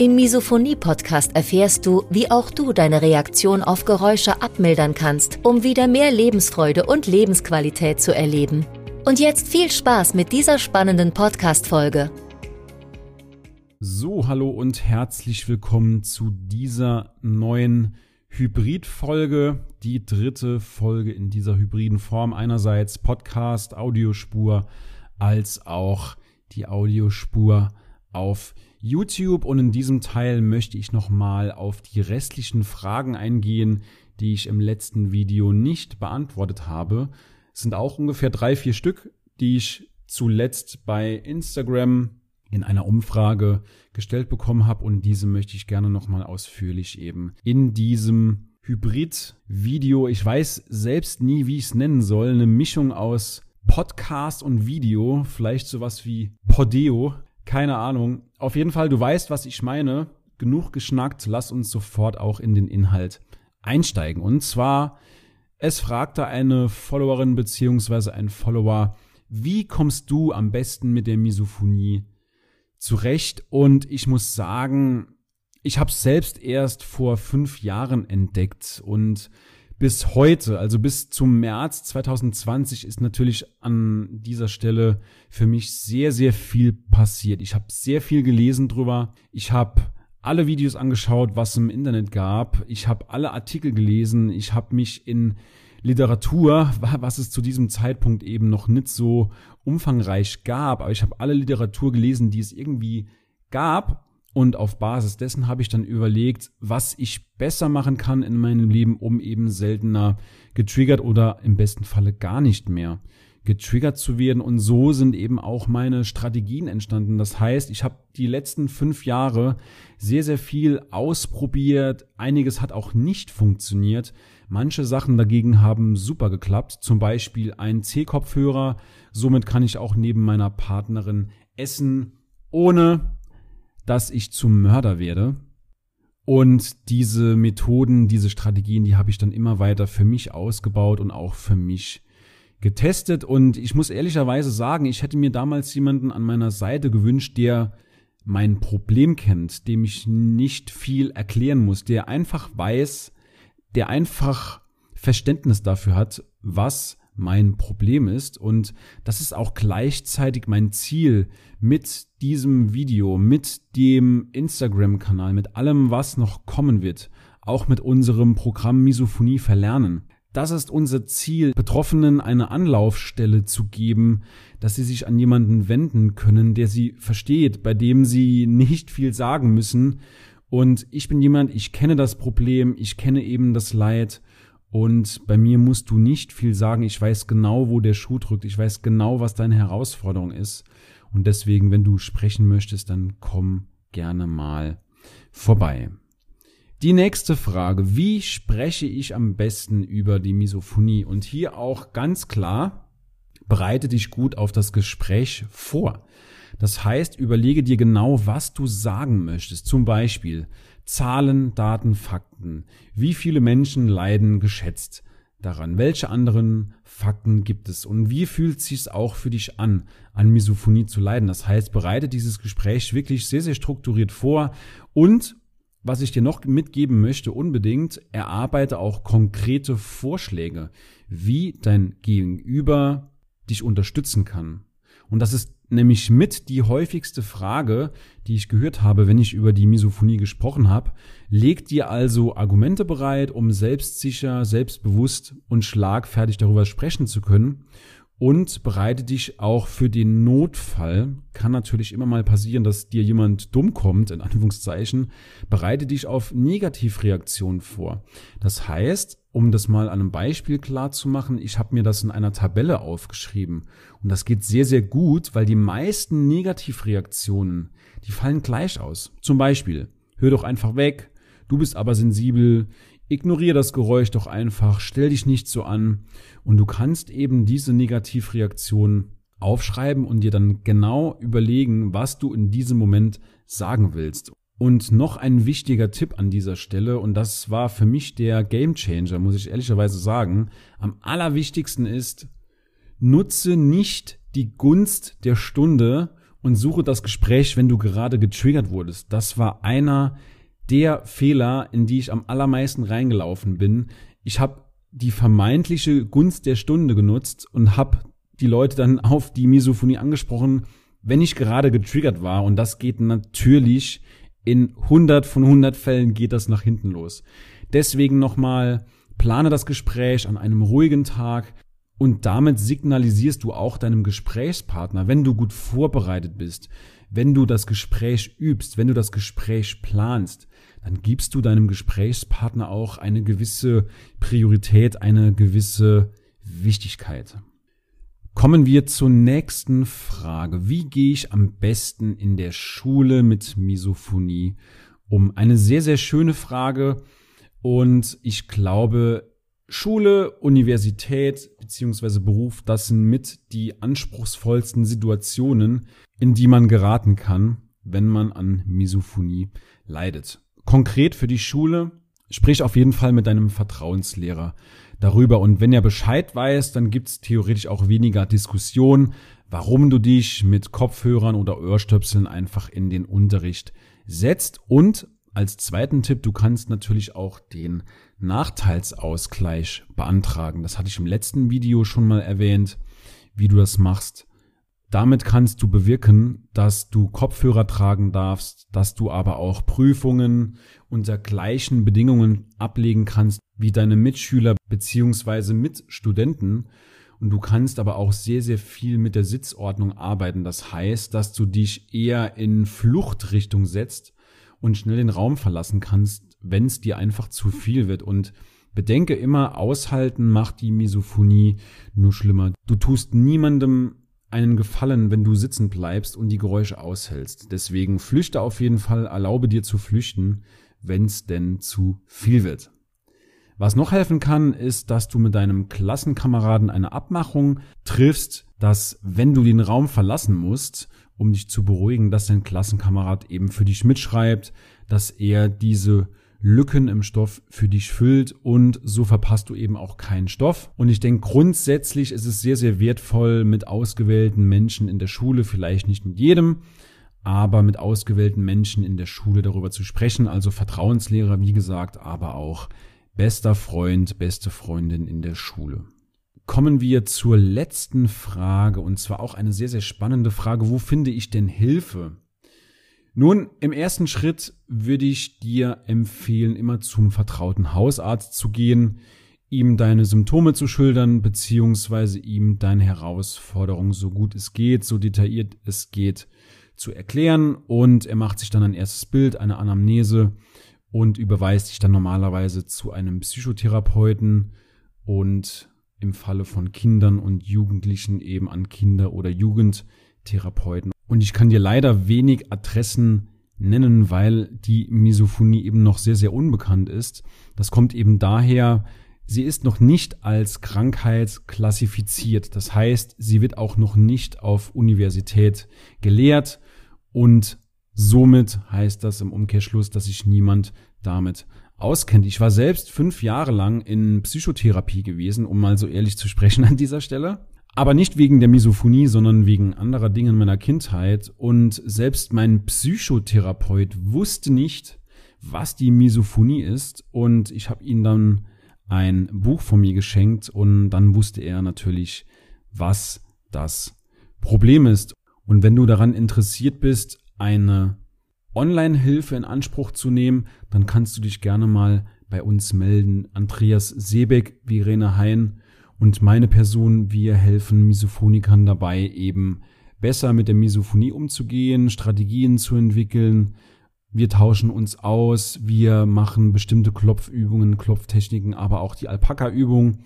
Im Misophonie-Podcast erfährst du, wie auch du deine Reaktion auf Geräusche abmildern kannst, um wieder mehr Lebensfreude und Lebensqualität zu erleben. Und jetzt viel Spaß mit dieser spannenden Podcast-Folge. So, hallo und herzlich willkommen zu dieser neuen Hybrid-Folge, die dritte Folge in dieser hybriden Form. Einerseits Podcast, Audiospur, als auch die Audiospur auf YouTube. Und in diesem Teil möchte ich nochmal auf die restlichen Fragen eingehen, die ich im letzten Video nicht beantwortet habe. Es sind auch ungefähr drei, vier Stück, die ich zuletzt bei Instagram in einer Umfrage gestellt bekommen habe und diese möchte ich gerne nochmal ausführlich eben in diesem Hybrid-Video, ich weiß selbst nie, wie ich es nennen soll, eine Mischung aus Podcast und Video, vielleicht sowas wie Podeo, keine Ahnung. Auf jeden Fall, du weißt, was ich meine. Genug geschnackt, lass uns sofort auch in den Inhalt einsteigen. Und zwar, es fragte eine Followerin beziehungsweise ein Follower, wie kommst du am besten mit der Misophonie zurecht. Und ich muss sagen, ich habe es selbst erst vor fünf Jahren entdeckt und bis heute, also bis zum März 2020, ist natürlich an dieser Stelle für mich sehr, sehr viel passiert. Ich habe sehr viel gelesen drüber. Ich habe alle Videos angeschaut, was im Internet gab. Ich habe alle Artikel gelesen. Ich habe mich in Literatur, was es zu diesem Zeitpunkt eben noch nicht so umfangreich gab, aber ich habe alle Literatur gelesen, die es irgendwie gab. Und auf Basis dessen habe ich dann überlegt, was ich besser machen kann in meinem Leben, um eben seltener getriggert oder im besten Falle gar nicht mehr getriggert zu werden. Und so sind eben auch meine Strategien entstanden. Das heißt, ich habe die letzten fünf Jahre sehr, sehr viel ausprobiert. Einiges hat auch nicht funktioniert. Manche Sachen dagegen haben super geklappt, zum Beispiel ein C-Kopfhörer. Somit kann ich auch neben meiner Partnerin essen, ohne dass ich zum Mörder werde. Und diese Methoden, diese Strategien, die habe ich dann immer weiter für mich ausgebaut und auch für mich getestet. Und ich muss ehrlicherweise sagen, ich hätte mir damals jemanden an meiner Seite gewünscht, der mein Problem kennt, dem ich nicht viel erklären muss, der einfach weiß, der einfach Verständnis dafür hat, was mein Problem ist. Und das ist auch gleichzeitig mein Ziel mit diesem Video, mit dem Instagram-Kanal, mit allem, was noch kommen wird, auch mit unserem Programm Misophonie verlernen. Das ist unser Ziel, Betroffenen eine Anlaufstelle zu geben, dass sie sich an jemanden wenden können, der sie versteht, bei dem sie nicht viel sagen müssen und ich bin jemand, ich kenne das Problem, ich kenne eben das Leid und bei mir musst du nicht viel sagen. Ich weiß genau, wo der Schuh drückt. Ich weiß genau, was deine Herausforderung ist. Und deswegen, wenn du sprechen möchtest, dann komm gerne mal vorbei. Die nächste Frage. Wie spreche ich am besten über die Misophonie? Und hier auch ganz klar, bereite dich gut auf das Gespräch vor. Das heißt, überlege dir genau, was du sagen möchtest. Zum Beispiel Zahlen, Daten, Fakten. Wie viele Menschen leiden geschätzt daran? Welche anderen Fakten gibt es? Und wie fühlt es sich auch für dich an, an Misophonie zu leiden? Das heißt, bereite dieses Gespräch wirklich sehr, sehr strukturiert vor und was ich dir noch mitgeben möchte, unbedingt, erarbeite auch konkrete Vorschläge, wie dein Gegenüber dich unterstützen kann. Und das ist nämlich mit die häufigste Frage, die ich gehört habe, wenn ich über die Misophonie gesprochen habe. Leg dir also Argumente bereit, um selbstsicher, selbstbewusst und schlagfertig darüber sprechen zu können. Und bereite dich auch für den Notfall. Kann natürlich immer mal passieren, dass dir jemand dumm kommt, in Anführungszeichen. Bereite dich auf Negativreaktionen vor. Das heißt, um das mal an einem Beispiel klar zu machen, ich habe mir das in einer Tabelle aufgeschrieben. Und das geht sehr, sehr gut, weil die meisten Negativreaktionen, die fallen gleich aus. Zum Beispiel, hör doch einfach weg, du bist aber sensibel, ignoriere das Geräusch doch einfach, stell dich nicht so an. Und du kannst eben diese Negativreaktionen aufschreiben und dir dann genau überlegen, was du in diesem Moment sagen willst. Und noch ein wichtiger Tipp an dieser Stelle, und das war für mich der Game Changer, muss ich ehrlicherweise sagen. Am allerwichtigsten ist, nutze nicht die Gunst der Stunde und suche das Gespräch, wenn du gerade getriggert wurdest. Das war einer der Fehler, in die ich am allermeisten reingelaufen bin. Ich habe die vermeintliche Gunst der Stunde genutzt und habe die Leute dann auf die Misophonie angesprochen, wenn ich gerade getriggert war. Und das geht natürlich in 100 von 100 Fällen geht das nach hinten los. Deswegen nochmal, plane das Gespräch an einem ruhigen Tag und damit signalisierst du auch deinem Gesprächspartner, wenn du gut vorbereitet bist, wenn du das Gespräch übst, wenn du das Gespräch planst, dann gibst du deinem Gesprächspartner auch eine gewisse Priorität, eine gewisse Wichtigkeit. Kommen wir zur nächsten Frage. Wie gehe ich am besten in der Schule mit Misophonie um? Eine sehr, sehr schöne Frage. Und ich glaube, Schule, Universität beziehungsweise Beruf, das sind mit die anspruchsvollsten Situationen, in die man geraten kann, wenn man an Misophonie leidet. Konkret für die Schule, sprich auf jeden Fall mit deinem Vertrauenslehrer darüber. Und wenn er Bescheid weiß, dann gibt es theoretisch auch weniger Diskussion, warum du dich mit Kopfhörern oder Ohrstöpseln einfach in den Unterricht setzt. Und als zweiten Tipp, du kannst natürlich auch den Nachteilsausgleich beantragen. Das hatte ich im letzten Video schon mal erwähnt, wie du das machst. Damit kannst du bewirken, dass du Kopfhörer tragen darfst, dass du aber auch Prüfungen unter gleichen Bedingungen ablegen kannst wie deine Mitschüler beziehungsweise Mitstudenten. Und du kannst aber auch sehr, sehr viel mit der Sitzordnung arbeiten. Das heißt, dass du dich eher in Fluchtrichtung setzt und schnell den Raum verlassen kannst, wenn es dir einfach zu viel wird. Und bedenke immer, aushalten macht die Misophonie nur schlimmer. Du tust niemandem einen Gefallen, wenn du sitzen bleibst und die Geräusche aushältst. Deswegen flüchte auf jeden Fall, erlaube dir zu flüchten, wenn es denn zu viel wird. Was noch helfen kann, ist, dass du mit deinem Klassenkameraden eine Abmachung triffst, dass wenn du den Raum verlassen musst, um dich zu beruhigen, dass dein Klassenkamerad eben für dich mitschreibt, dass er diese Lücken im Stoff für dich füllt und so verpasst du eben auch keinen Stoff. Und ich denke, grundsätzlich ist es sehr, sehr wertvoll, mit ausgewählten Menschen in der Schule, vielleicht nicht mit jedem, aber mit ausgewählten Menschen in der Schule darüber zu sprechen. Also Vertrauenslehrer, wie gesagt, aber auch bester Freund, beste Freundin in der Schule. Kommen wir zur letzten Frage und zwar auch eine sehr, sehr spannende Frage. Wo finde ich denn Hilfe? Nun, im ersten Schritt würde ich dir empfehlen, immer zum vertrauten Hausarzt zu gehen, ihm deine Symptome zu schildern, beziehungsweise ihm deine Herausforderung so gut es geht, so detailliert es geht, zu erklären. Und er macht sich dann ein erstes Bild, eine Anamnese und überweist dich dann normalerweise zu einem Psychotherapeuten und im Falle von Kindern und Jugendlichen eben an Kinder- oder Jugendtherapeuten. Und ich kann dir leider wenig Adressen nennen, weil die Misophonie eben noch sehr, sehr unbekannt ist. Das kommt eben daher, sie ist noch nicht als Krankheit klassifiziert. Das heißt, sie wird auch noch nicht auf Universität gelehrt und somit heißt das im Umkehrschluss, dass sich niemand damit auskennt. Ich war selbst fünf Jahre lang in Psychotherapie gewesen, um mal so ehrlich zu sprechen an dieser Stelle. Aber nicht wegen der Misophonie, sondern wegen anderer Dinge in meiner Kindheit. Und selbst mein Psychotherapeut wusste nicht, was die Misophonie ist. Und ich habe ihm dann ein Buch von mir geschenkt und dann wusste er natürlich, was das Problem ist. Und wenn du daran interessiert bist, eine Online-Hilfe in Anspruch zu nehmen, dann kannst du dich gerne mal bei uns melden. Andreas Seebeck, Verena Hein und meine Person, wir helfen Misophonikern dabei, eben besser mit der Misophonie umzugehen, Strategien zu entwickeln wir tauschen uns aus, wir machen bestimmte Klopfübungen, Klopftechniken, aber auch die Alpaka-Übung.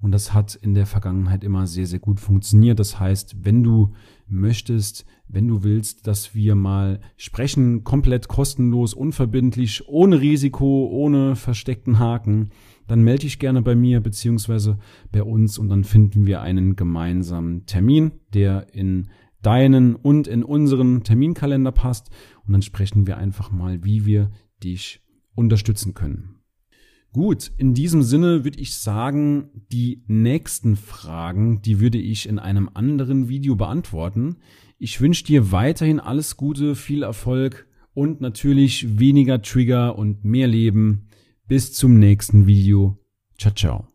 Und das hat in der Vergangenheit immer sehr, sehr gut funktioniert. Das heißt, wenn du möchtest, wenn du willst, dass wir mal sprechen, komplett kostenlos, unverbindlich, ohne Risiko, ohne versteckten Haken, dann melde dich gerne bei mir beziehungsweise bei uns und dann finden wir einen gemeinsamen Termin, der in deinen und in unseren Terminkalender passt und dann sprechen wir einfach mal, wie wir dich unterstützen können. Gut, in diesem Sinne würde ich sagen, die nächsten Fragen, die würde ich in einem anderen Video beantworten. Ich wünsche dir weiterhin alles Gute, viel Erfolg und natürlich weniger Trigger und mehr Leben. Bis zum nächsten Video. Ciao, ciao.